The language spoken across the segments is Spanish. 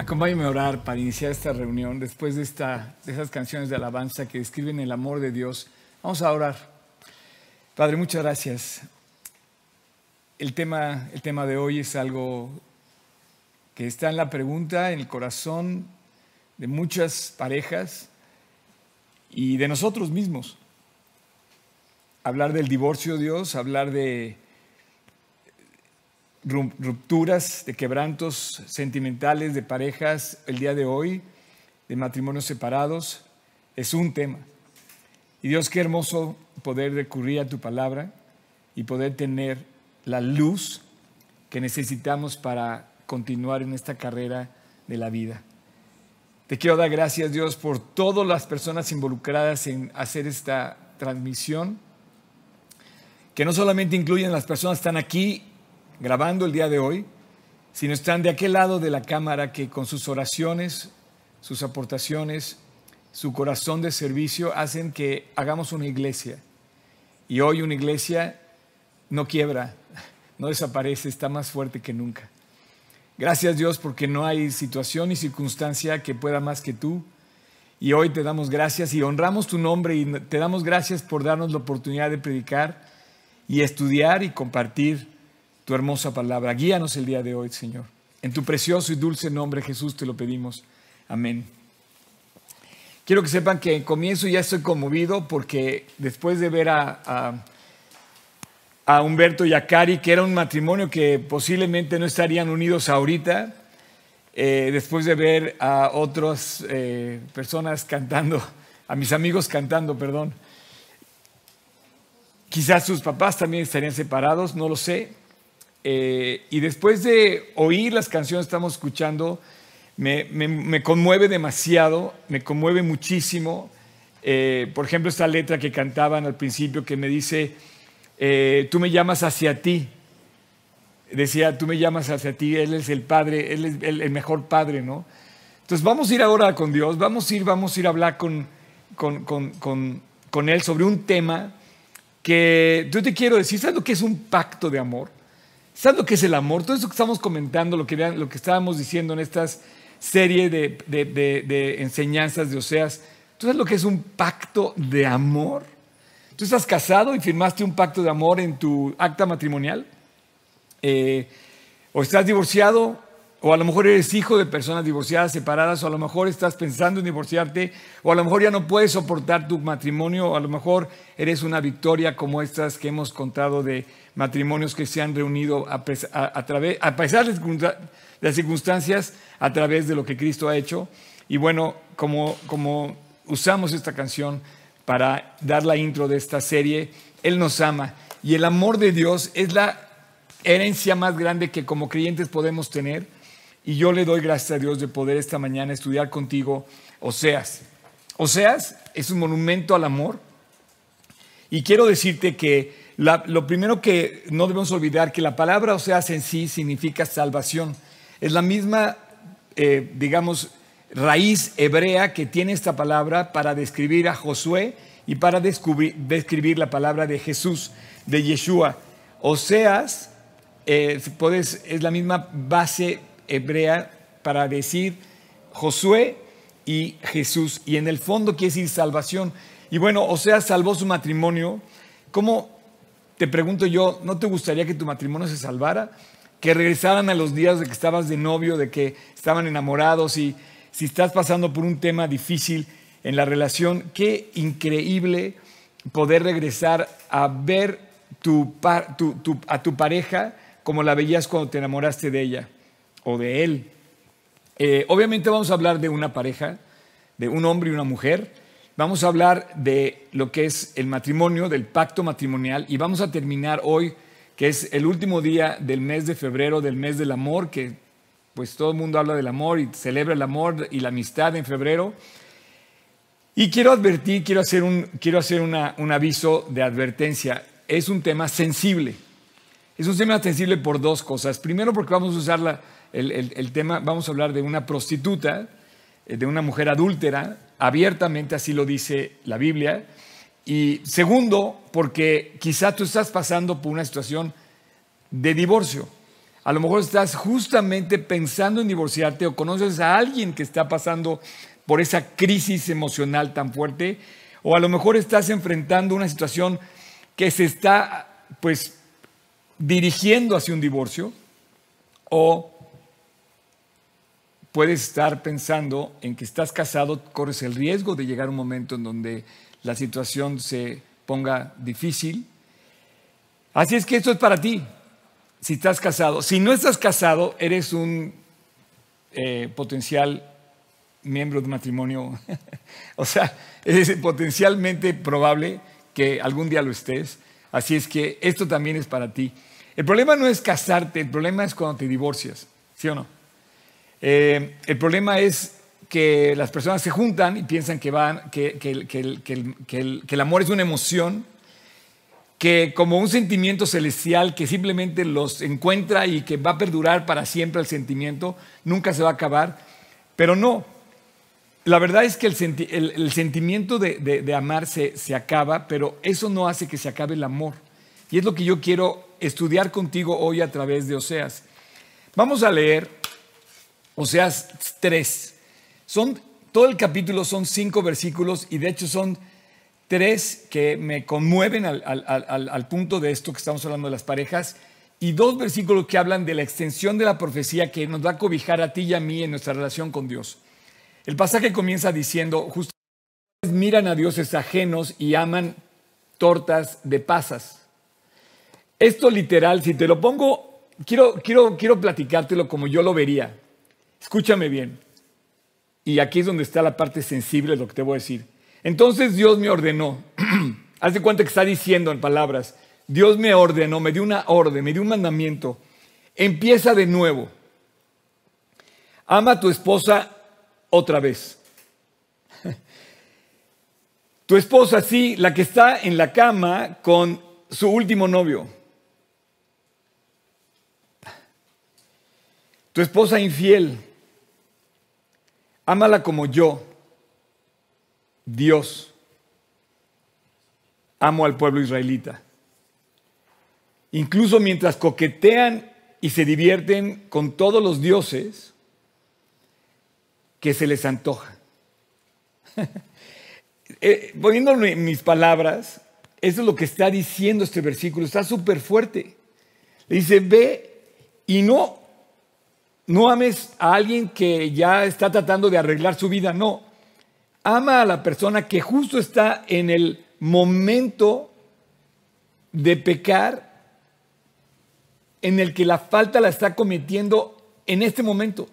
Acompáñame a orar para iniciar esta reunión después de, esta, de esas canciones de alabanza que describen el amor de Dios. Vamos a orar. Padre, muchas gracias. El tema, el tema de hoy es algo que está en la pregunta, en el corazón de muchas parejas y de nosotros mismos. Hablar del divorcio, Dios, hablar de rupturas, de quebrantos sentimentales de parejas el día de hoy, de matrimonios separados, es un tema. Y Dios, qué hermoso poder recurrir a tu palabra y poder tener la luz que necesitamos para continuar en esta carrera de la vida. Te quiero dar gracias, Dios, por todas las personas involucradas en hacer esta transmisión, que no solamente incluyen las personas que están aquí grabando el día de hoy, sino están de aquel lado de la cámara que con sus oraciones, sus aportaciones, su corazón de servicio hacen que hagamos una iglesia. Y hoy una iglesia no quiebra, no desaparece, está más fuerte que nunca. Gracias Dios porque no hay situación ni circunstancia que pueda más que tú. Y hoy te damos gracias y honramos tu nombre y te damos gracias por darnos la oportunidad de predicar y estudiar y compartir tu hermosa palabra. Guíanos el día de hoy, Señor. En tu precioso y dulce nombre, Jesús, te lo pedimos. Amén. Quiero que sepan que en comienzo ya estoy conmovido porque después de ver a, a, Humberto y a Cari, que era un matrimonio que posiblemente no estarían unidos ahorita, eh, después de ver a otras eh, personas cantando, a mis amigos cantando, perdón, quizás sus papás también estarían separados, no lo sé, eh, y después de oír las canciones que estamos escuchando, me, conmueve demasiado, me conmueve muchísimo. Eh, por ejemplo, esta letra que cantaban al principio que me dice, eh, tú me llamas hacia ti. Decía, tú me llamas hacia ti, Él es el Padre, Él es el, mejor Padre, ¿no? Entonces vamos a ir ahora con Dios, vamos a ir, vamos a ir a hablar con, con, con, con Él sobre un tema que yo te quiero decir, ¿sabes lo que es un pacto de amor? ¿Sabes lo que es el amor? Todo eso que estamos comentando, lo que, lo que estábamos diciendo en esta serie de, de, enseñanzas de Oseas, ¿tú sabes lo que es un pacto de amor? ¿Tú estás casado y firmaste un pacto de amor en tu acta matrimonial? Eh, ¿O estás divorciado o a lo mejor eres hijo de personas divorciadas, separadas, o a lo mejor estás pensando en divorciarte, o a lo mejor ya no puedes soportar tu matrimonio, o a lo mejor eres una victoria como estas que hemos contado de matrimonios que se han reunido a, través, a pesar de las circunstancias, a través de lo que Cristo ha hecho. Y bueno, como, como usamos esta canción para dar la intro de esta serie, Él nos ama. Y el amor de Dios es la herencia más grande que como creyentes podemos tener y yo le doy gracias a Dios de poder esta mañana estudiar contigo Oseas. Oseas es un monumento al amor. Y quiero decirte que lo primero que no debemos olvidar, que la palabra Oseas en sí significa salvación. Es la misma, eh, digamos, raíz hebrea que tiene esta palabra para describir a Josué y para describir la palabra de Jesús, de Yeshua. Oseas eh, es la misma base hebrea para decir Josué y Jesús. Y en el fondo quiere decir salvación. Y bueno, o sea, salvó su matrimonio. ¿Cómo, te pregunto yo, no te gustaría que tu matrimonio se salvara? Que regresaran a los días de que estabas de novio, de que estaban enamorados y si estás pasando por un tema difícil en la relación, qué increíble poder regresar a ver a tu pareja como la veías cuando te enamoraste de ella o de él. Eh, obviamente vamos a hablar de una pareja, de un hombre y una mujer. Vamos a hablar de lo que es el matrimonio, del pacto matrimonial y vamos a terminar hoy, que es el último día del mes de febrero, del mes del amor, que pues todo el mundo habla del amor y celebra el amor y la amistad en febrero. Y quiero advertir, quiero hacer un, quiero hacer un aviso de advertencia. Es un tema sensible. Es un tema sensible por dos cosas. Primero porque vamos a usar la, el, tema, vamos a hablar de una prostituta, eh, de una mujer adúltera, abiertamente así lo dice la Biblia. Y segundo, porque quizá tú estás pasando por una situación de divorcio. A lo mejor estás justamente pensando en divorciarte o conoces a alguien que está pasando por esa crisis emocional tan fuerte. O a lo mejor estás enfrentando una situación que se está pues dirigiendo hacia un divorcio. O puedes estar pensando en que estás casado, corres el riesgo de llegar a un momento en donde la situación se ponga difícil. Así es que esto es para ti, si estás casado. Si no estás casado, eres un eh, potencial miembro de matrimonio. o sea, es potencialmente probable que algún día lo estés. Así es que esto también es para ti. El problema no es casarte, el problema es cuando te divorcias, ¿sí o no? Eh, el problema es que las personas se juntan y piensan que, el, amor es una emoción, que como un sentimiento celestial que simplemente los encuentra y que va a perdurar para siempre el sentimiento, nunca se va a acabar, pero no. La verdad es que el, sentimiento de, amar se, se acaba, pero eso no hace que se acabe el amor. Y es lo que yo quiero estudiar contigo hoy a través de Oseas. Vamos a leer Oseas 3. Son, todo el capítulo son cinco versículos y de hecho son tres que me conmueven al, punto de esto que estamos hablando de las parejas y dos versículos que hablan de la extensión de la profecía que nos va a cobijar a ti y a mí en nuestra relación con Dios. El pasaje comienza diciendo, justo miran a dioses ajenos y aman tortas de pasas. Esto literal, si te lo pongo, quiero, quiero, quiero platicártelo como yo lo vería. Escúchame bien. Y aquí es donde está la parte sensible de lo que te voy a decir. Entonces Dios me ordenó. Haz de cuenta que está diciendo en palabras. Dios me ordenó, me dio una orden, me dio un mandamiento. Empieza de nuevo. Ama a tu esposa otra vez. Tu esposa, sí, la que está en la cama con su último novio. Tu esposa infiel. Ámala como yo, Dios, amo al pueblo israelita. Incluso mientras coquetean y se divierten con todos los dioses que se les antoja. eh, poniéndolo en mis palabras, eso es lo que está diciendo este versículo, está súper fuerte. Le dice, ve y no no ames a alguien que ya está tratando de arreglar su vida, no. Ama a la persona que justo está en el momento de pecar, en el que la falta la está cometiendo en este momento.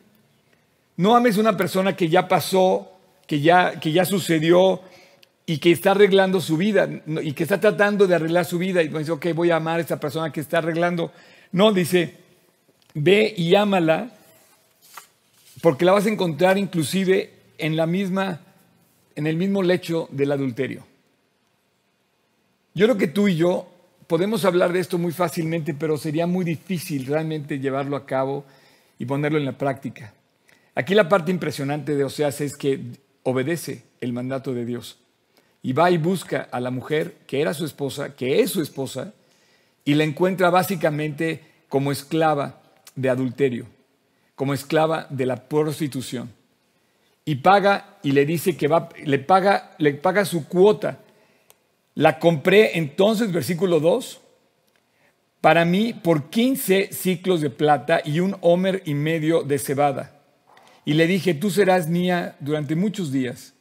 No ames a una persona que ya pasó, que ya, que ya sucedió y que está arreglando su vida y que está tratando de arreglar su vida y dice, ok, voy a amar a esa persona que está arreglando. No, dice, ve y ámala porque la vas a encontrar inclusive en la misma, en el mismo lecho del adulterio. Yo creo que tú y yo podemos hablar de esto muy fácilmente, pero sería muy difícil realmente llevarlo a cabo y ponerlo en la práctica. Aquí la parte impresionante de Oseas es que obedece el mandato de Dios y va y busca a la mujer que era su esposa, que es su esposa, y la encuentra básicamente como esclava de adulterio como esclava de la prostitución. Y paga y le dice que va, le paga, le paga su cuota. La compré entonces, versículo 2, para mí por 15 ciclos de plata y un homer y medio de cebada. Y le dije, tú serás mía durante muchos días.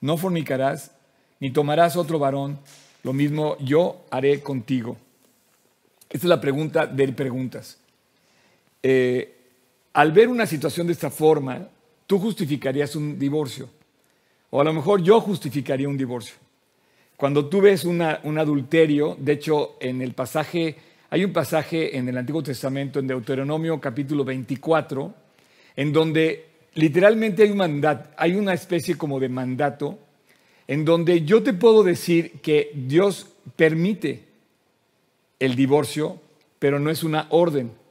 No fornicarás, ni tomarás otro varón. Lo mismo yo haré contigo. Esta es la pregunta de preguntas. Eh, al ver una situación de esta forma, tú justificarías un divorcio. O a lo mejor yo justificaría un divorcio. Cuando tú ves un adulterio, de hecho, en el pasaje, hay un pasaje en el Antiguo Testamento, en Deuteronomio capítulo 24, en donde literalmente hay una especie como de mandato, en donde yo te puedo decir que Dios permite el divorcio, pero no es una orden.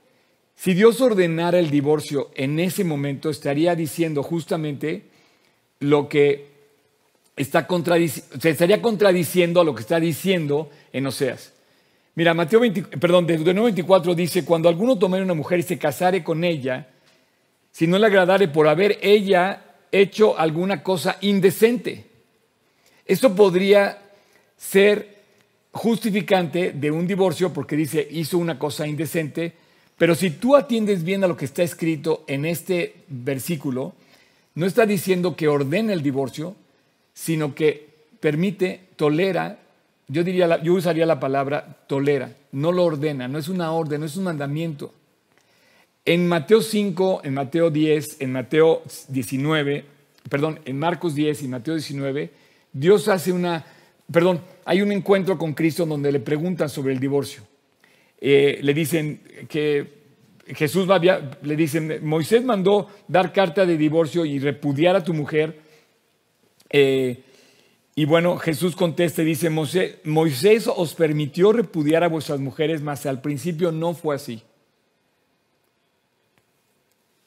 Si Dios ordenara el divorcio en ese momento, estaría diciendo justamente lo que está contradiciendo, se estaría contradiciendo a lo que está diciendo en Oseas. Mira, Mateo 20, perdón, Deuteronomio 24 dice, cuando alguno tomare una mujer y se casare con ella, si no le agradare por haber ella hecho alguna cosa indecente. Esto podría ser justificante de un divorcio porque dice hizo una cosa indecente, pero si tú atiendes bien a lo que está escrito en este versículo, no está diciendo que ordena el divorcio, sino que permite, tolera, yo, diría, yo usaría la palabra tolera, no lo ordena, no es una orden, no es un mandamiento. En Mateo 5, en Mateo 10, en Mateo 19, perdón, en Marcos 10 y Mateo 19, Dios hace una, perdón, hay un encuentro con Cristo donde le preguntan sobre el divorcio. Eh, le dicen que Jesús va, le dicen, Moisés mandó dar carta de divorcio y repudiar a tu mujer. Eh, y bueno, Jesús contesta y dice, Moisés os permitió repudiar a vuestras mujeres, mas al principio no fue así.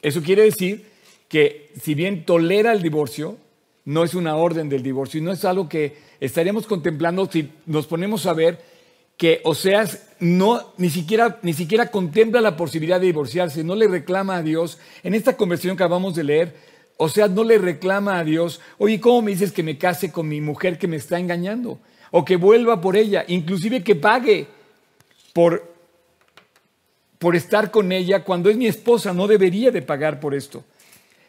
Eso quiere decir que si bien tolera el divorcio, no es una orden del divorcio y no es algo que estaríamos contemplando si nos ponemos a ver que Oseas no, ni, siquiera, ni siquiera contempla la posibilidad de divorciarse, no le reclama a Dios. En esta conversación que acabamos de leer, Oseas no le reclama a Dios, oye, ¿cómo me dices que me case con mi mujer que me está engañando? O que vuelva por ella, inclusive que pague por, por estar con ella cuando es mi esposa, no debería de pagar por esto.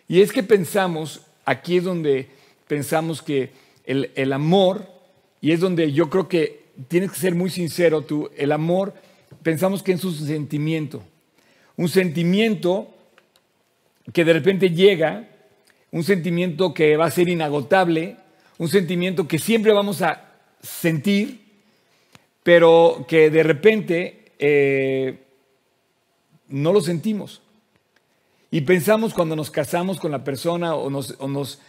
Y es que pensamos, aquí es donde pensamos que el, el amor, y es donde yo creo que tienes que ser muy sincero tú, el amor, pensamos que es un sentimiento, un sentimiento que de repente llega, un sentimiento que va a ser inagotable, un sentimiento que siempre vamos a sentir, pero que de repente eh, no lo sentimos. Y pensamos cuando nos casamos con la persona o nos, o nos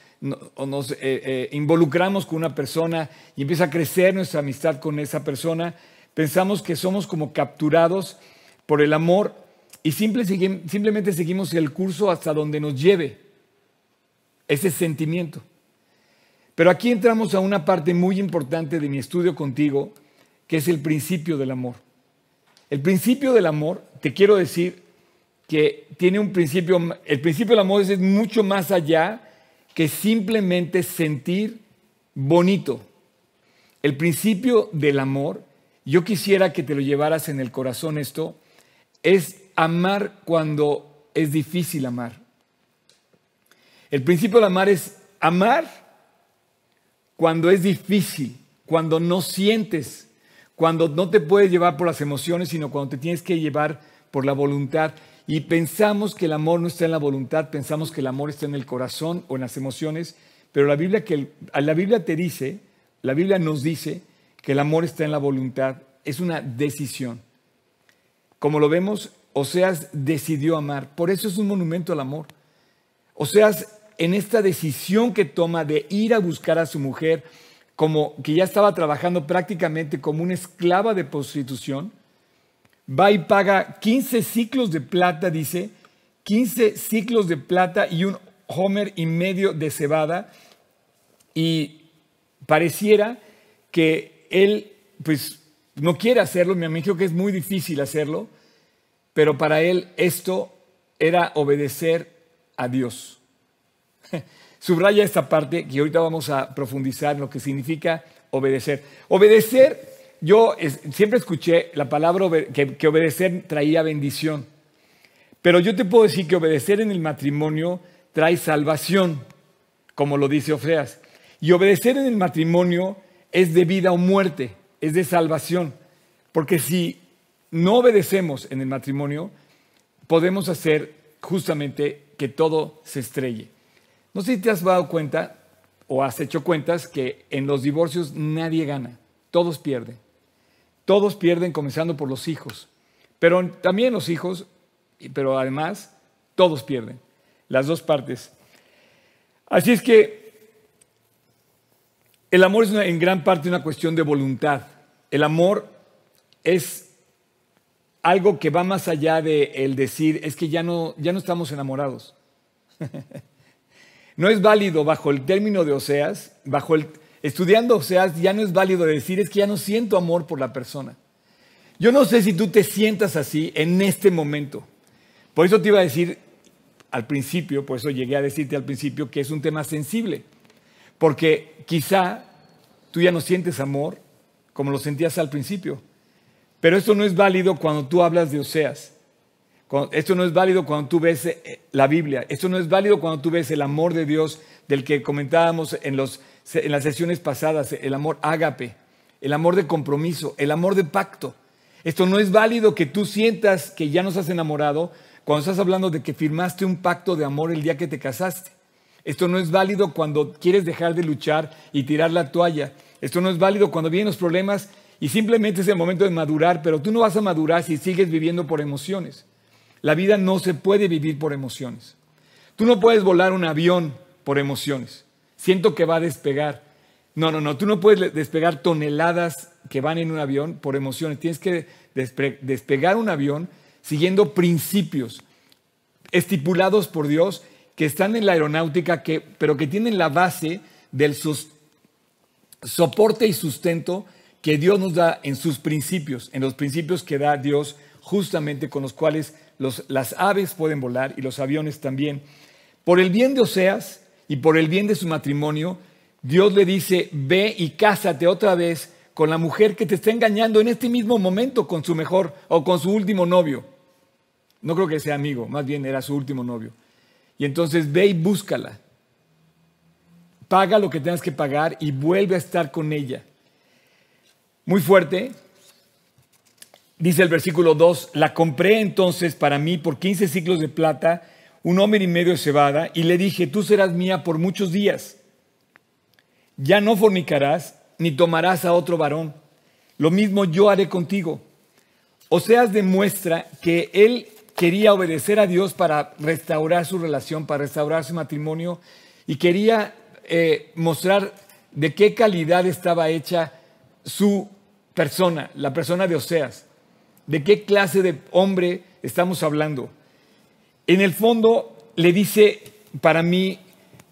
o nos eh, eh, involucramos con una persona y empieza a crecer nuestra amistad con esa persona, pensamos que somos como capturados por el amor y simplemente seguimos el curso hasta donde nos lleve ese sentimiento. Pero aquí entramos a una parte muy importante de mi estudio contigo, que es el principio del amor. El principio del amor, te quiero decir que tiene un principio, el principio del amor es mucho más allá que simplemente sentir bonito. El principio del amor, yo quisiera que te lo llevaras en el corazón esto, es amar cuando es difícil amar. El principio del amar es amar cuando es difícil, cuando no sientes, cuando no te puedes llevar por las emociones, sino cuando te tienes que llevar por la voluntad. Y pensamos que el amor no está en la voluntad, pensamos que el amor está en el corazón o en las emociones, pero la Biblia, que la Biblia te dice, la Biblia nos dice que el amor está en la voluntad, es una decisión. Como lo vemos, Oseas decidió amar, por eso es un monumento al amor. Oseas, en esta decisión que toma de ir a buscar a su mujer, como que ya estaba trabajando prácticamente como una esclava de prostitución, va y paga 15 ciclos de plata, dice, 15 ciclos de plata y un homer y medio de cebada. Y pareciera que él, pues, no quiere hacerlo, me imagino que es muy difícil hacerlo, pero para él esto era obedecer a Dios. Subraya esta parte que ahorita vamos a profundizar en lo que significa obedecer. Obedecer yo siempre escuché la palabra que, obedecer traía bendición, pero yo te puedo decir que obedecer en el matrimonio trae salvación, como lo dice Ofreas. Y obedecer en el matrimonio es de vida o muerte, es de salvación. Porque si no obedecemos en el matrimonio, podemos hacer justamente que todo se estrelle. No sé si te has dado cuenta o has hecho cuentas que en los divorcios nadie gana, todos pierden. Todos pierden comenzando por los hijos, pero también los hijos, pero además todos pierden, las dos partes. Así es que el amor es en gran parte una cuestión de voluntad. El amor es algo que va más allá de el decir, es que ya no, ya no estamos enamorados. no es válido bajo el término de Oseas, bajo el, Estudiando, o sea, ya no es válido decir, es que ya no siento amor por la persona. Yo no sé si tú te sientas así en este momento. Por eso te iba a decir al principio, por eso llegué a decirte al principio que es un tema sensible. Porque quizá tú ya no sientes amor como lo sentías al principio. Pero esto no es válido cuando tú hablas de Oseas. Esto no es válido cuando tú ves eh, la Biblia. Esto no es válido cuando tú ves el amor de Dios del que comentábamos en, los, en las sesiones pasadas, el amor ágape, el amor de compromiso, el amor de pacto. Esto no es válido que tú sientas que ya nos has enamorado cuando estás hablando de que firmaste un pacto de amor el día que te casaste. Esto no es válido cuando quieres dejar de luchar y tirar la toalla. Esto no es válido cuando vienen los problemas y simplemente es el momento de madurar, pero tú no vas a madurar si sigues viviendo por emociones. La vida no se puede vivir por emociones. Tú no puedes volar un avión por emociones. Siento que va a despegar. No, no, no. Tú no puedes despegar toneladas que van en un avión por emociones. Tienes que despegar un avión siguiendo principios estipulados por Dios que están en la aeronáutica, que, pero que tienen la base del soporte y sustento que Dios nos da en sus principios, en los principios que da Dios justamente con los cuales las aves pueden volar y los aviones también. Por el bien de Oseas y por el bien de su matrimonio, Dios le dice, ve y cásate otra vez con la mujer que te está engañando en este mismo momento con su mejor o con su último novio. No creo que sea amigo, más bien era su último novio. Y entonces ve y búscala. Paga lo que tengas que pagar y vuelve a estar con ella. Muy fuerte, Dice el versículo 2, la compré entonces para mí por 15 ciclos de plata, un hombre y medio de cebada, y le dije, tú serás mía por muchos días. Ya no fornicarás, ni tomarás a otro varón. Lo mismo yo haré contigo. Oseas demuestra que él quería obedecer a Dios para restaurar su relación, para restaurar su matrimonio, y quería eh, mostrar de qué calidad estaba hecha su persona, la persona de Oseas. ¿De qué clase de hombre estamos hablando? En el fondo le dice para mí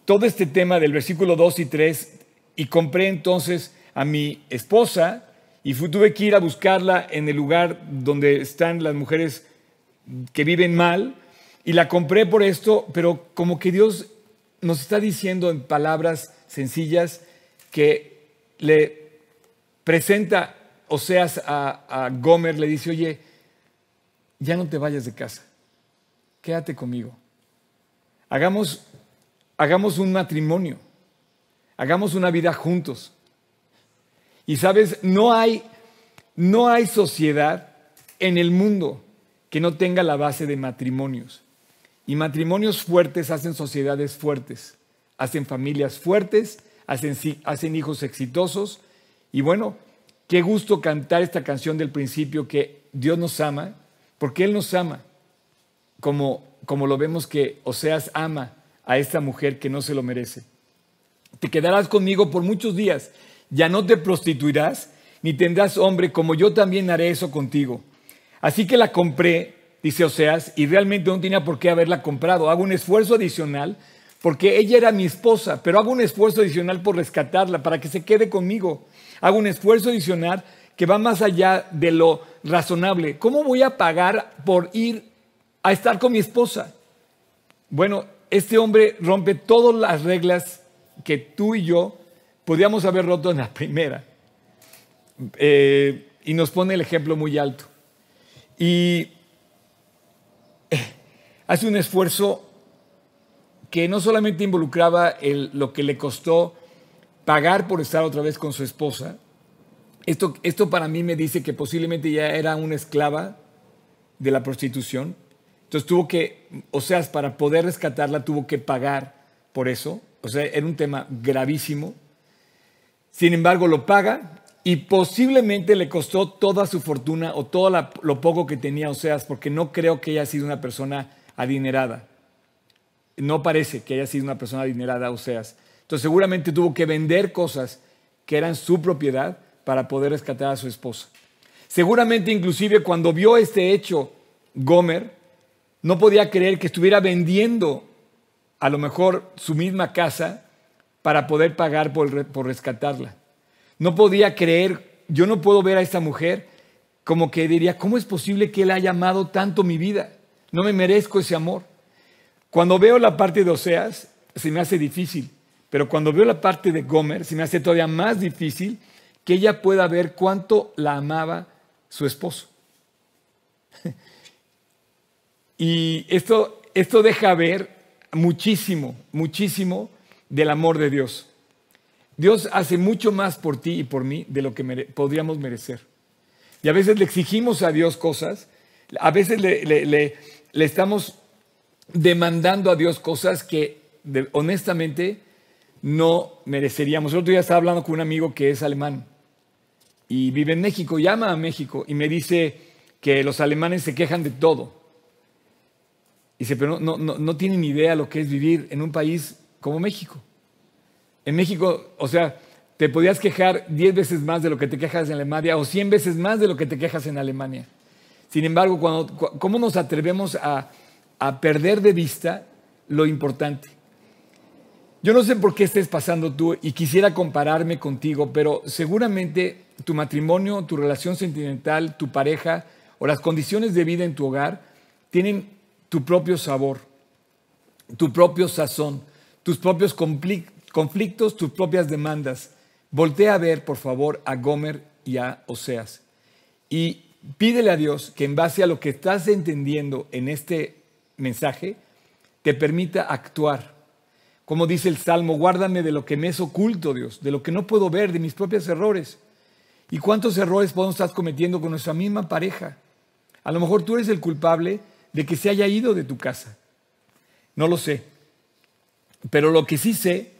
todo este tema del versículo 2 y 3 y compré entonces a mi esposa y tuve que ir a buscarla en el lugar donde están las mujeres que viven mal y la compré por esto, pero como que Dios nos está diciendo en palabras sencillas que le presenta Oseas a, a Gomer le dice, oye, ya no te vayas de casa, quédate conmigo. Hagamos, hagamos un matrimonio, hagamos una vida juntos. Y sabes, no hay, no hay sociedad en el mundo que no tenga la base de matrimonios. Y matrimonios fuertes hacen sociedades fuertes, hacen familias fuertes, hacen, hacen hijos exitosos. Y bueno, Qué gusto cantar esta canción del principio que Dios nos ama, porque Él nos ama, como, como lo vemos que Oseas ama a esta mujer que no se lo merece. Te quedarás conmigo por muchos días, ya no te prostituirás, ni tendrás hombre, como yo también haré eso contigo. Así que la compré, dice Oseas, y realmente no tenía por qué haberla comprado. Hago un esfuerzo adicional porque ella era mi esposa, pero hago un esfuerzo adicional por rescatarla, para que se quede conmigo. Hago un esfuerzo adicional que va más allá de lo razonable. ¿Cómo voy a pagar por ir a estar con mi esposa? Bueno, este hombre rompe todas las reglas que tú y yo podíamos haber roto en la primera. Eh, y nos pone el ejemplo muy alto. Y eh, hace un esfuerzo que no solamente involucraba lo que le costó pagar por estar otra vez con su esposa. Esto, esto para mí me dice que posiblemente ya era una esclava de la prostitución. Entonces tuvo que, o sea, para poder rescatarla tuvo que pagar por eso. O sea, era un tema gravísimo. Sin embargo, lo paga y posiblemente le costó toda su fortuna o todo lo poco que tenía Oseas, porque no creo que haya sido una persona adinerada. No parece que haya sido una persona adinerada Oseas. Entonces seguramente tuvo que vender cosas que eran su propiedad para poder rescatar a su esposa. Seguramente inclusive cuando vio este hecho, Gomer no podía creer que estuviera vendiendo a lo mejor su misma casa para poder pagar por, por rescatarla. No podía creer, yo no puedo ver a esta mujer como que diría, ¿cómo es posible que Él haya amado tanto mi vida? No me merezco ese amor. Cuando veo la parte de Oseas, se me hace difícil, pero cuando veo la parte de Gomer, se me hace todavía más difícil que ella pueda ver cuánto la amaba su esposo. y esto, esto deja ver muchísimo, muchísimo del amor de Dios. Dios hace mucho más por ti y por mí de lo que podríamos merecer. Y a veces le exigimos a Dios cosas, a veces le, estamos demandando a Dios cosas que honestamente no mereceríamos. El otro día estaba hablando con un amigo que es alemán y vive en México, llama a México y me dice que los alemanes se quejan de todo. Dice, pero no, no, no tienen idea lo que es vivir en un país como México. En México, o sea, te podías quejar 10 veces más de lo que te quejas en Alemania o 100 veces más de lo que te quejas en Alemania. Sin embargo, cuando, ¿cómo nos atrevemos a, a perder de vista lo importante? Yo no sé por qué estés pasando tú y quisiera compararme contigo, pero seguramente tu matrimonio, tu relación sentimental, tu pareja o las condiciones de vida en tu hogar tienen tu propio sabor, tu propio sazón, tus propios conflictos tus propias demandas. Voltea a ver, por favor, a Gomer y a Oseas. Y pídele a Dios que en base a lo que estás entendiendo en este mensaje, te permita actuar. Como dice el Salmo, guárdame de lo que me es oculto, Dios, de lo que no puedo ver, de mis propios errores. ¿Y cuántos errores podemos estar cometiendo con nuestra misma pareja? A lo mejor tú eres el culpable de que se haya ido de tu casa. No lo sé. Pero lo que sí sé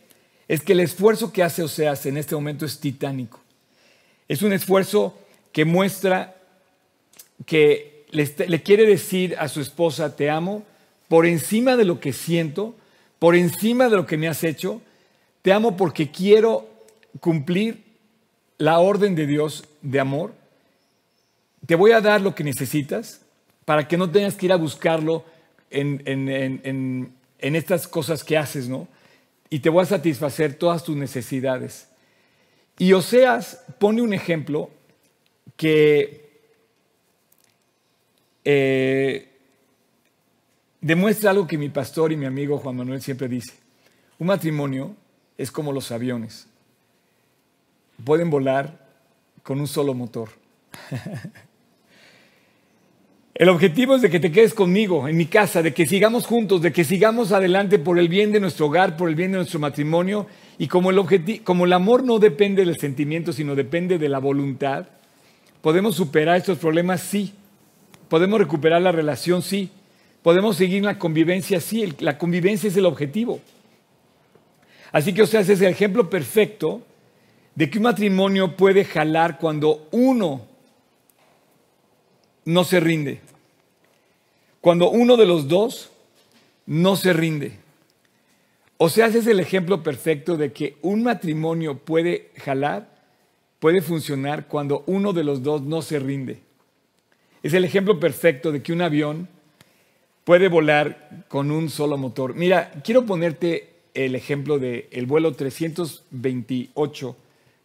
es que el esfuerzo que hace Oseas en este momento es titánico. Es un esfuerzo que muestra que le, quiere decir a su esposa, te amo, por encima de lo que siento, por encima de lo que me has hecho, te amo porque quiero cumplir la orden de Dios de amor. Te voy a dar lo que necesitas para que no tengas que ir a buscarlo en, estas cosas que haces, ¿no? y te voy a satisfacer todas tus necesidades. Y Oseas pone un ejemplo que eh, demuestra algo que mi pastor y mi amigo Juan Manuel siempre dice. Un matrimonio es como los aviones. Pueden volar con un solo motor. El objetivo es de que te quedes conmigo, en mi casa, de que sigamos juntos, de que sigamos adelante por el bien de nuestro hogar, por el bien de nuestro matrimonio. Y como el, amor no depende del sentimiento, sino depende de la voluntad, podemos superar estos problemas, sí. Podemos recuperar la relación, sí. Podemos seguir la convivencia, sí. La convivencia es el objetivo. Así que, o sea, ese es el ejemplo perfecto de que un matrimonio puede jalar cuando uno no se rinde. Cuando uno de los dos no se rinde. O sea, ese es el ejemplo perfecto de que un matrimonio puede jalar, puede funcionar cuando uno de los dos no se rinde. Es el ejemplo perfecto de que un avión puede volar con un solo motor. Mira, quiero ponerte el ejemplo del el vuelo 328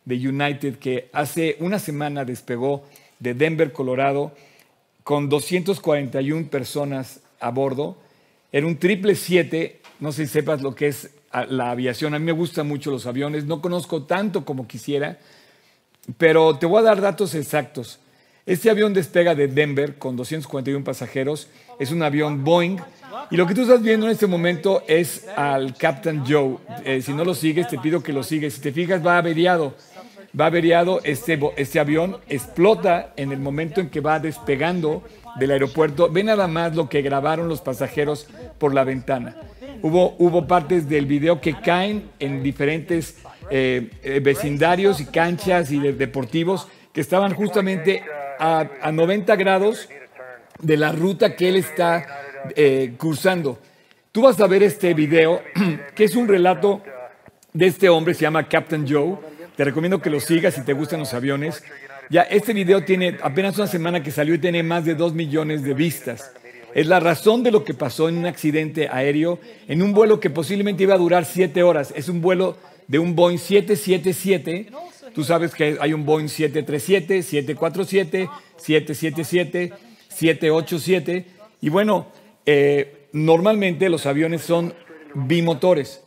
de United que hace una semana despegó de Denver, Colorado, con 241 personas a bordo. Era un triple 7, no sé si sepas lo que es la aviación. A mí me gustan mucho los aviones, no conozco tanto como quisiera, pero te voy a dar datos exactos. Este avión despega de Denver con 241 pasajeros, es un avión Boeing, y lo que tú estás viendo en este momento es al Captain Joe. Eh, si no lo sigues, te pido que lo sigues. Si te fijas, va averiado va averiado este, este avión, explota en el momento en que va despegando del aeropuerto. Ve nada más lo que grabaron los pasajeros por la ventana. Hubo, hubo partes del video que caen en diferentes eh, eh, vecindarios y canchas y deportivos que estaban justamente a, a, 90 grados de la ruta que él está eh, cruzando. Tú vas a ver este video, que es un relato de este hombre, se llama Captain Joe, te recomiendo que lo sigas si te gustan los aviones. Ya, este video tiene apenas una semana que salió y tiene más de 2 millones de vistas. Es la razón de lo que pasó en un accidente aéreo, en un vuelo que posiblemente iba a durar 7 horas. Es un vuelo de un Boeing 777 Tú sabes que hay un Boeing 737, 747, 777, 787. Y bueno, eh, normalmente los aviones son bimotores.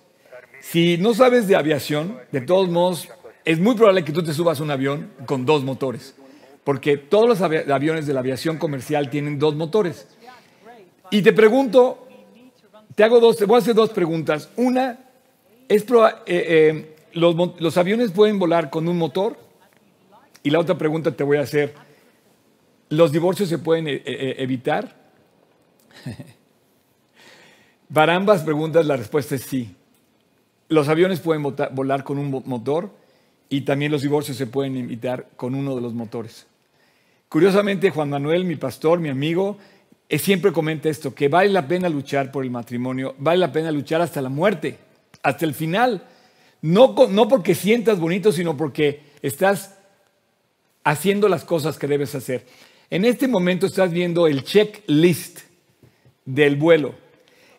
Si no sabes de aviación, de todos modos, es muy probable que tú te subas a un avión con dos motores, porque todos los aviones de la aviación comercial tienen dos motores. Y te pregunto, te hago dos, te voy a hacer dos preguntas. Una, es eh, eh, los, aviones pueden volar con un motor? Y la otra pregunta te voy a hacer, ¿los divorcios se pueden eh, evitar? Para ambas preguntas la respuesta es sí. Los aviones pueden volar con un motor y también los divorcios se pueden evitar con uno de los motores. Curiosamente, Juan Manuel, mi pastor, mi amigo, siempre comenta esto, que vale la pena luchar por el matrimonio, vale la pena luchar hasta la muerte, hasta el final. No, no porque sientas bonito, sino porque estás haciendo las cosas que debes hacer. En este momento estás viendo el checklist del vuelo.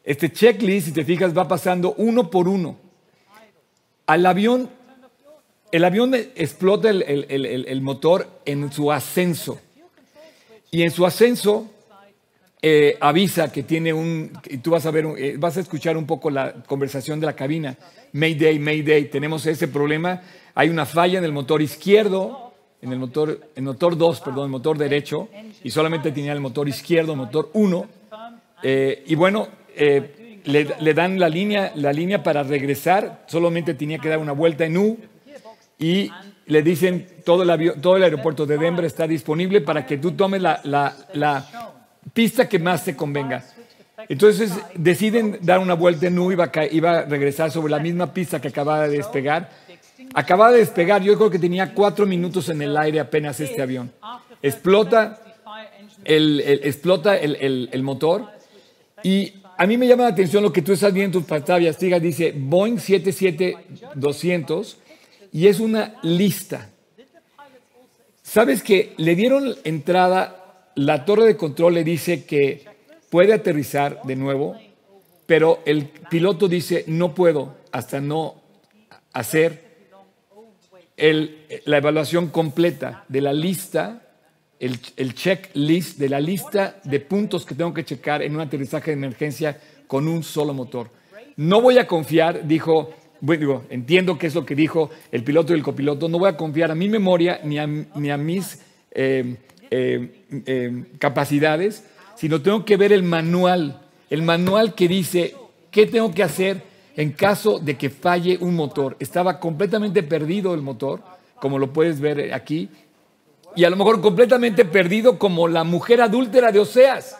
Este checklist, si te fijas, va pasando uno por uno. Al avión, el avión explota el, motor en su ascenso. Y en su ascenso eh, avisa que tiene un, y tú vas a ver, eh, vas a escuchar un poco la conversación de la cabina. Mayday, Mayday, tenemos ese problema. Hay una falla en el motor izquierdo, en el motor, el motor 2, perdón, el motor derecho, y solamente tenía el motor izquierdo, motor 1. Eh, y bueno, le, dan la línea, la línea para regresar, solamente tenía que dar una vuelta en U y le dicen todo el, todo el aeropuerto de Denver está disponible para que tú tomes la, la, pista que más te convenga. Entonces deciden dar una vuelta en U y iba a regresar sobre la misma pista que acababa de despegar. Acababa de despegar, yo creo que tenía cuatro minutos en el aire apenas este avión. Explota el, explota el, el motor y a mí me llama la atención lo que tú estás viendo en tus pantallas. dice Boeing 77200 y es una lista. ¿Sabes que le dieron entrada? La torre de control le dice que puede aterrizar de nuevo, pero el piloto dice no puedo hasta no hacer la evaluación completa de la lista el, checklist de la lista de puntos que tengo que checar en un aterrizaje de emergencia con un solo motor. No voy a confiar, dijo, bueno, entiendo qué es lo que dijo el piloto y el copiloto, no voy a confiar a mi memoria ni a, mis eh, eh, eh, capacidades, sino tengo que ver el manual, el manual que dice qué tengo que hacer en caso de que falle un motor. Estaba completamente perdido el motor, como lo puedes ver aquí, y a lo mejor completamente perdido como la mujer adúltera de Oseas.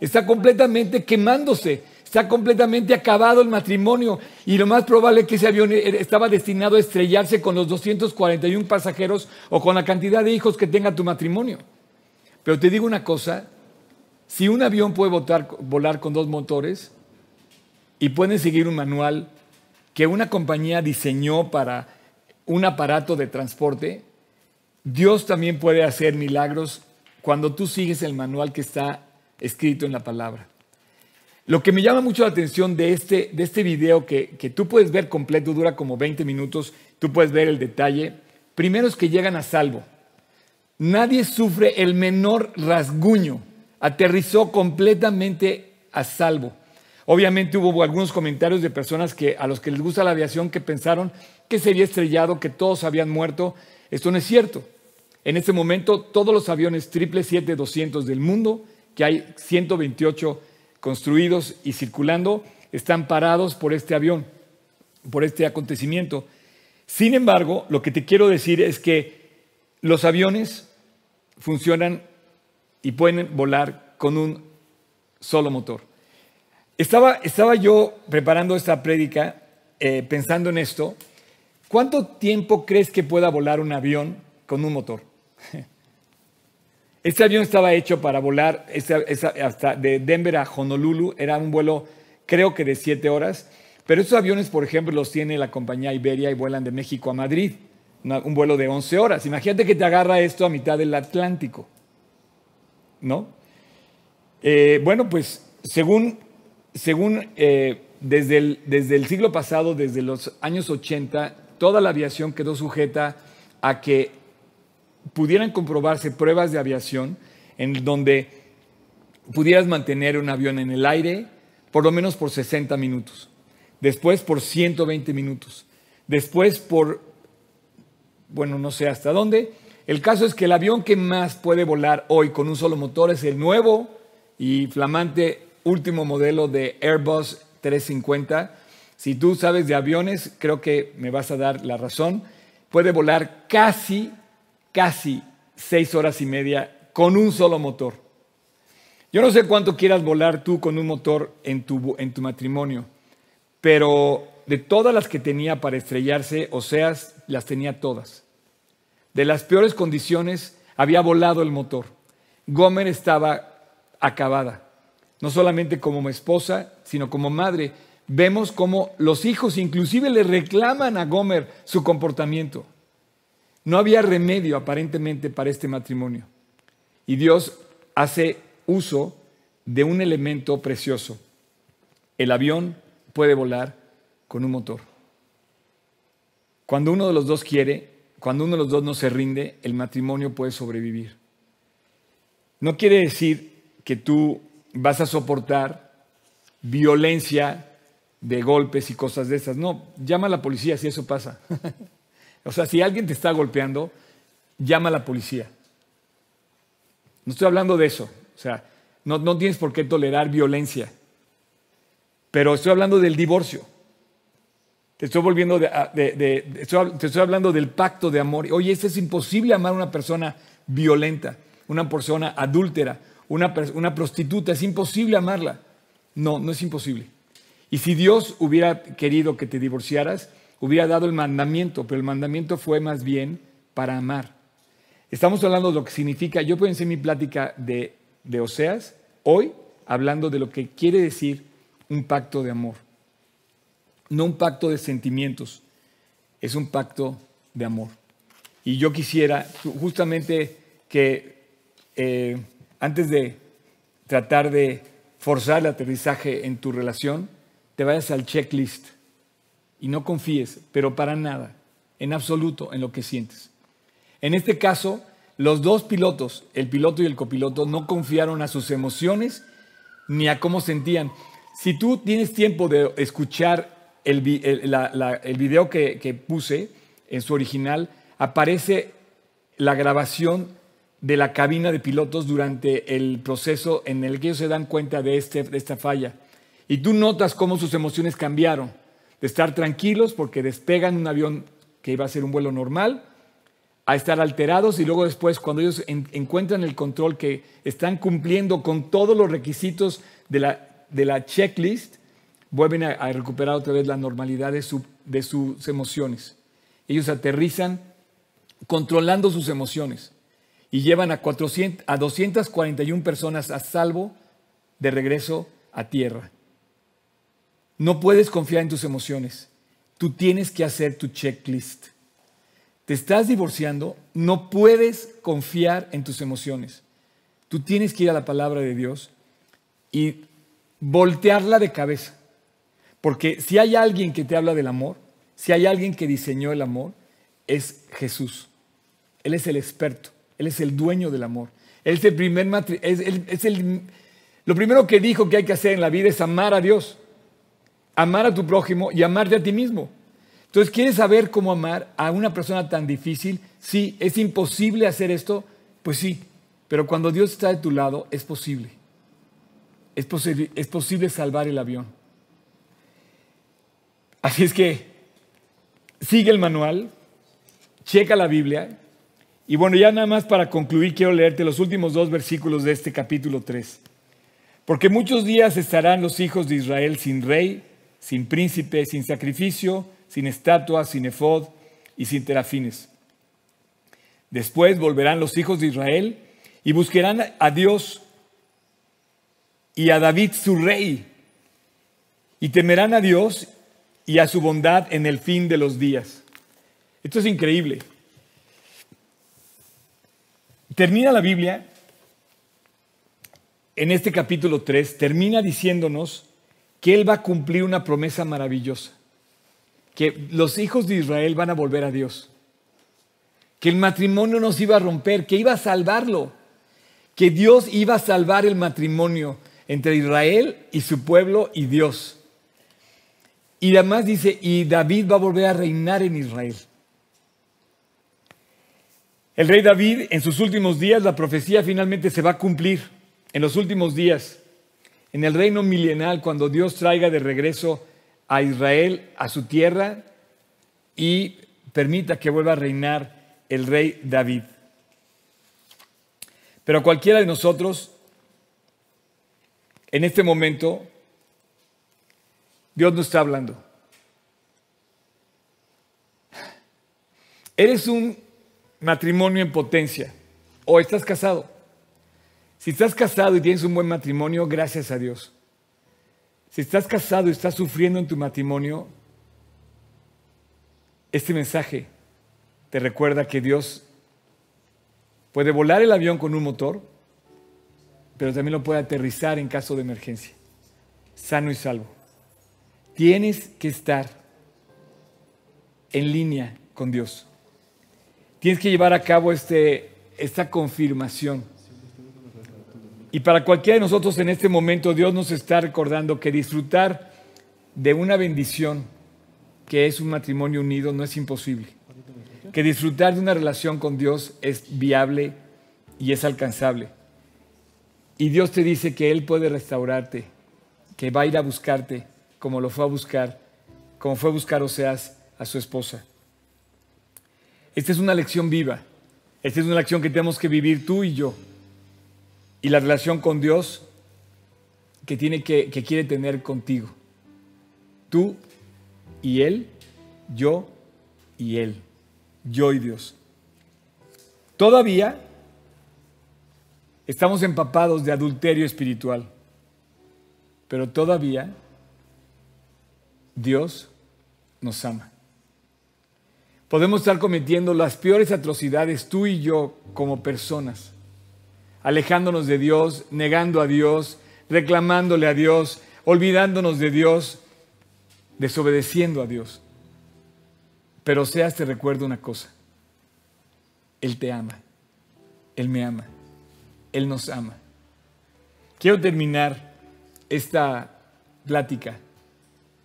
Está completamente quemándose, está completamente acabado el matrimonio y lo más probable es que ese avión estaba destinado a estrellarse con los 241 pasajeros o con la cantidad de hijos que tenga tu matrimonio. Pero te digo una cosa, si un avión puede volar con dos motores y pueden seguir un manual que una compañía diseñó para un aparato de transporte, Dios también puede hacer milagros cuando tú sigues el manual que está escrito en la palabra. Lo que me llama mucho la atención de este, de este video que, que tú puedes ver completo, dura como 20 minutos, tú puedes ver el detalle. Primero es que llegan a salvo. Nadie sufre el menor rasguño. Aterrizó completamente a salvo. Obviamente hubo algunos comentarios de personas que, a los que les gusta la aviación que pensaron que se había estrellado, que todos habían muerto. Esto no es cierto. En este momento, todos los aviones 777-200 del mundo, que hay 128 construidos y circulando, están parados por este avión, por este acontecimiento. Sin embargo, lo que te quiero decir es que los aviones funcionan y pueden volar con un solo motor. Estaba, estaba yo preparando esta prédica eh, pensando en esto. ¿Cuánto tiempo crees que pueda volar un avión con un motor? Este avión estaba hecho para volar hasta de Denver a Honolulu. Era un vuelo, creo que de siete horas. Pero estos aviones, por ejemplo, los tiene la compañía Iberia y vuelan de México a Madrid. un vuelo de 11 horas. Imagínate que te agarra esto a mitad del Atlántico. ¿No? Eh, bueno, pues según, según eh, desde, desde el siglo pasado, desde los años 80, toda la aviación quedó sujeta a que pudieran comprobarse pruebas de aviación en donde pudieras mantener un avión en el aire por lo menos por 60 minutos, después por 120 minutos, después por, bueno, no sé hasta dónde. El caso es que el avión que más puede volar hoy con un solo motor es el nuevo y flamante último modelo de Airbus 350. Si tú sabes de aviones, creo que me vas a dar la razón. Puede volar casi, casi seis horas y media con un solo motor. Yo no sé cuánto quieras volar tú con un motor en tu, en tu matrimonio, pero de todas las que tenía para estrellarse, o sea, las tenía todas. De las peores condiciones había volado el motor. Gomer estaba acabada, no solamente como esposa, sino como madre. Vemos cómo los hijos inclusive le reclaman a Gomer su comportamiento. No había remedio aparentemente para este matrimonio. Y Dios hace uso de un elemento precioso. El avión puede volar con un motor. Cuando uno de los dos quiere, cuando uno de los dos no se rinde, el matrimonio puede sobrevivir. No quiere decir que tú vas a soportar violencia de golpes y cosas de esas. No, llama a la policía si eso pasa. o sea, si alguien te está golpeando, llama a la policía. No estoy hablando de eso. O sea, no, tienes por qué tolerar violencia. Pero estoy hablando del divorcio. Te estoy volviendo de, te estoy hablando del pacto de amor. Oye, es imposible amar a una persona violenta, una persona adúltera, una, una prostituta. Es imposible amarla. No, no es imposible. Y si Dios hubiera querido que te divorciaras, hubiera dado el mandamiento, pero el mandamiento fue más bien para amar. Estamos hablando de lo que significa, yo en mi plática de, de Oseas hoy, hablando de lo que quiere decir un pacto de amor. No un pacto de sentimientos, es un pacto de amor. Y yo quisiera justamente que eh, antes de tratar de forzar el aterrizaje en tu relación, te vayas al checklist y no confíes, pero para nada, en absoluto, en lo que sientes. En este caso, los dos pilotos, el piloto y el copiloto, no confiaron a sus emociones ni a cómo sentían. Si tú tienes tiempo de escuchar el, video que, puse en su original, aparece la grabación de la cabina de pilotos durante el proceso en el que ellos se dan cuenta de, este, de esta falla. Y tú notas cómo sus emociones cambiaron, de estar tranquilos porque despegan un avión que iba a ser un vuelo normal, a estar alterados y luego después cuando ellos encuentran el control que están cumpliendo con todos los requisitos de la, de la checklist, vuelven a, recuperar otra vez la normalidad de, su, de sus emociones. Ellos aterrizan controlando sus emociones y llevan a, 400, a 241 personas a salvo de regreso a tierra. No puedes confiar en tus emociones. Tú tienes que hacer tu checklist te estás divorciando, no puedes confiar en tus emociones. Tú tienes que ir a la palabra de Dios y voltearla de cabeza. Porque si hay alguien que te habla del amor, si hay alguien que diseñó el amor, es Jesús. Él es el experto, Él es el dueño del amor. Él es el primer el, lo primero que dijo que hay que hacer en la vida es amar a Dios, amar a tu prójimo y amarte a ti mismo. Entonces, ¿quieres saber cómo amar a una persona tan difícil? Sí, ¿es imposible hacer esto? Pues sí, pero cuando Dios está de tu lado, es posible. Es posible, es posible salvar el avión. Así es que sigue el manual, checa la Biblia. Y bueno, ya nada más para concluir, quiero leerte los últimos dos versículos de este capítulo 3. Porque muchos días estarán los hijos de Israel sin rey, sin príncipe, sin sacrificio, sin estatuas, sin efod y sin terafines. Después volverán los hijos de Israel y buscarán a Dios y a David su rey, y temerán a Dios y a su bondad en el fin de los días. Esto es increíble. Termina la Biblia en este capítulo 3, termina diciéndonos que Él va a cumplir una promesa maravillosa que los hijos de Israel van a volver a Dios, que el matrimonio no se iba a romper, que iba a salvarlo, que Dios iba a salvar el matrimonio entre Israel y su pueblo y Dios. Y además dice, y David va a volver a reinar en Israel. El rey David, en sus últimos días, la profecía finalmente se va a cumplir. En los últimos días, en el reino milenal, cuando Dios traiga de regreso a Israel, a su tierra, y permita que vuelva a reinar el rey David. Pero cualquiera de nosotros, en este momento, Dios nos está hablando. Eres un matrimonio en potencia o estás casado. Si estás casado y tienes un buen matrimonio, gracias a Dios. Si estás casado y estás sufriendo en tu matrimonio, este mensaje te recuerda que Dios puede volar el avión con un motor, pero también lo puede aterrizar en caso de emergencia, sano y salvo. Tienes que estar en línea con Dios. Tienes que llevar a cabo este, esta confirmación. Y para cualquiera de nosotros en este momento, Dios nos está recordando que disfrutar de una bendición que es un matrimonio unido no es imposible. Que disfrutar de una relación con Dios es viable y es alcanzable. Y Dios te dice que Él puede restaurarte, que va a ir a buscarte como lo fue a buscar, como fue a buscar Oseas a su esposa. Esta es una lección viva. Esta es una lección que tenemos que vivir tú y yo. Y la relación con Dios que, tiene que, quiere tener contigo. Tú y Él, yo y Él. Yo y Dios. Todavía estamos empapados de adulterio espiritual, pero todavía Dios nos ama. Podemos estar cometiendo las peores atrocidades tú y yo como personas, alejándonos de Dios, negando a Dios, reclamándole a Dios, olvidándonos de Dios, desobedeciendo a Dios. Pero seas te recuerdo una cosa, Él te ama, Él me ama, Él nos ama. Quiero terminar esta plática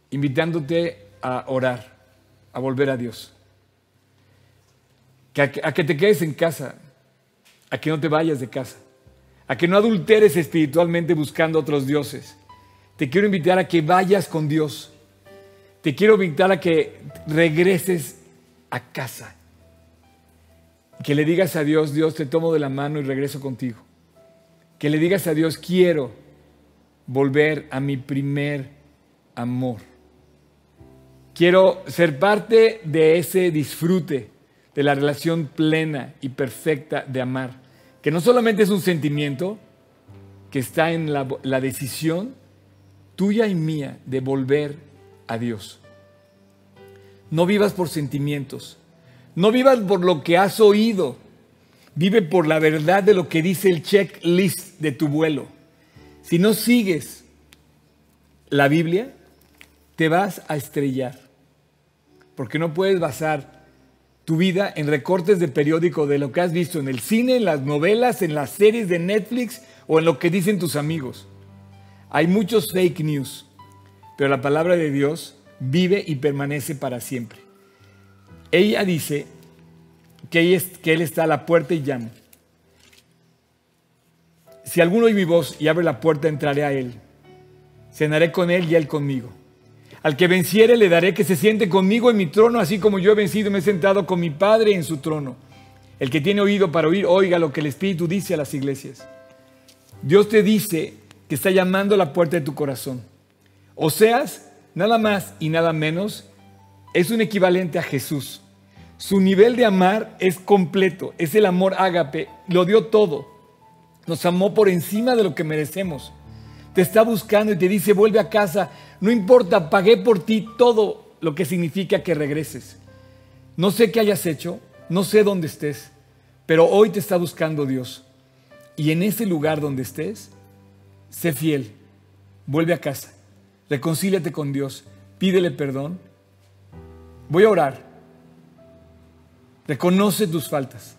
invitándote a orar, a volver a Dios. a, a que te quedes en casa, a que no te vayas de casa, a que no adulteres espiritualmente buscando otros dioses. Te quiero invitar a que vayas con Dios. Te quiero invitar a que regreses a casa. Que le digas a Dios, Dios, te tomo de la mano y regreso contigo. Que le digas a Dios, quiero volver a mi primer amor. Quiero ser parte de ese disfrute, de la relación plena y perfecta de amar, que no solamente es un sentimiento, que está en la, decisión tuya y mía de volver a Dios. No vivas por sentimientos, no vivas por lo que has oído, vive por la verdad de lo que dice el checklist de tu vuelo. Si no sigues la Biblia, te vas a estrellar. Porque no puedes basar tu vida en recortes de periódico de lo que has visto en el cine, en las novelas, en las series de Netflix o en lo que dicen tus amigos. Hay muchos fake news, pero la palabra de Dios vive y permanece para siempre. Ella dice que, Él está a la puerta y llama. Si alguno oye mi voz y abre la puerta, entraré a Él. Cenaré con Él y Él conmigo. Al que venciere le daré que se siente conmigo en mi trono, así como yo he vencido y me he sentado con mi Padre en su trono. El que tiene oído para oír, oiga lo que el Espíritu dice a las iglesias. Dios te dice que está llamando a la puerta de tu corazón. O seas, nada más y nada menos, es un equivalente a Jesús. Su nivel de amar es completo, es el amor ágape, lo dio todo. Nos amó por encima de lo que merecemos. Te está buscando y te dice, vuelve a casa, no importa, pagué por ti todo lo que significa que regreses. No sé qué hayas hecho, no sé dónde estés, pero hoy te está buscando Dios. Y en ese lugar donde estés, sé fiel, vuelve a casa, reconcíliate con Dios, pídele perdón. Voy a orar. Reconoce tus faltas.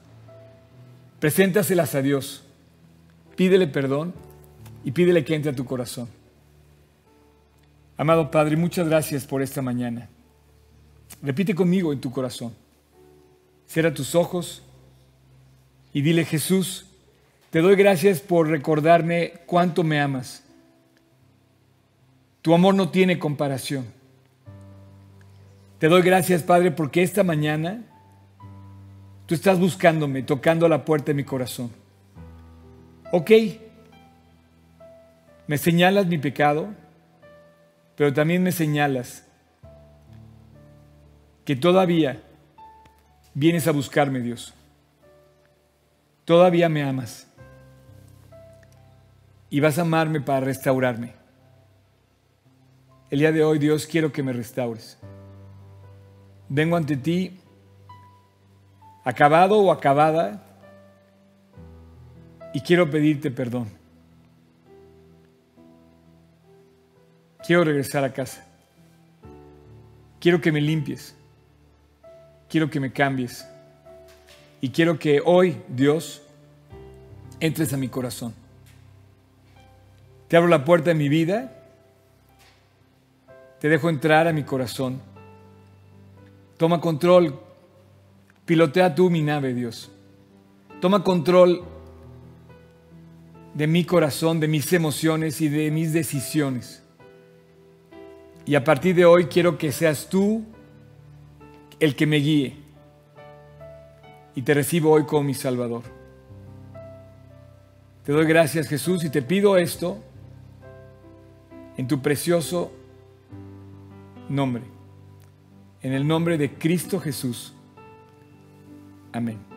Preséntaselas a Dios. Pídele perdón y pídele que entre a tu corazón. Amado Padre, muchas gracias por esta mañana. Repite conmigo en tu corazón. Cierra tus ojos y dile, Jesús, te doy gracias por recordarme cuánto me amas. Tu amor no tiene comparación. Te doy gracias, Padre, porque esta mañana tú estás buscándome, tocando a la puerta de mi corazón. Ok, me señalas mi pecado, pero también me señalas que todavía vienes a buscarme, Dios. Todavía me amas. Y vas a amarme para restaurarme. El día de hoy, Dios, quiero que me restaures. Vengo ante ti acabado o acabada y quiero pedirte perdón. Quiero regresar a casa. Quiero que me limpies. Quiero que me cambies. Y quiero que hoy, Dios, entres a mi corazón. Te abro la puerta de mi vida. Te dejo entrar a mi corazón. Toma control. Pilotea tú mi nave, Dios. Toma control de mi corazón, de mis emociones y de mis decisiones. Y a partir de hoy quiero que seas tú el que me guíe. Y te recibo hoy como mi Salvador. Te doy gracias Jesús y te pido esto en tu precioso nombre. En el nombre de Cristo Jesús. Amén.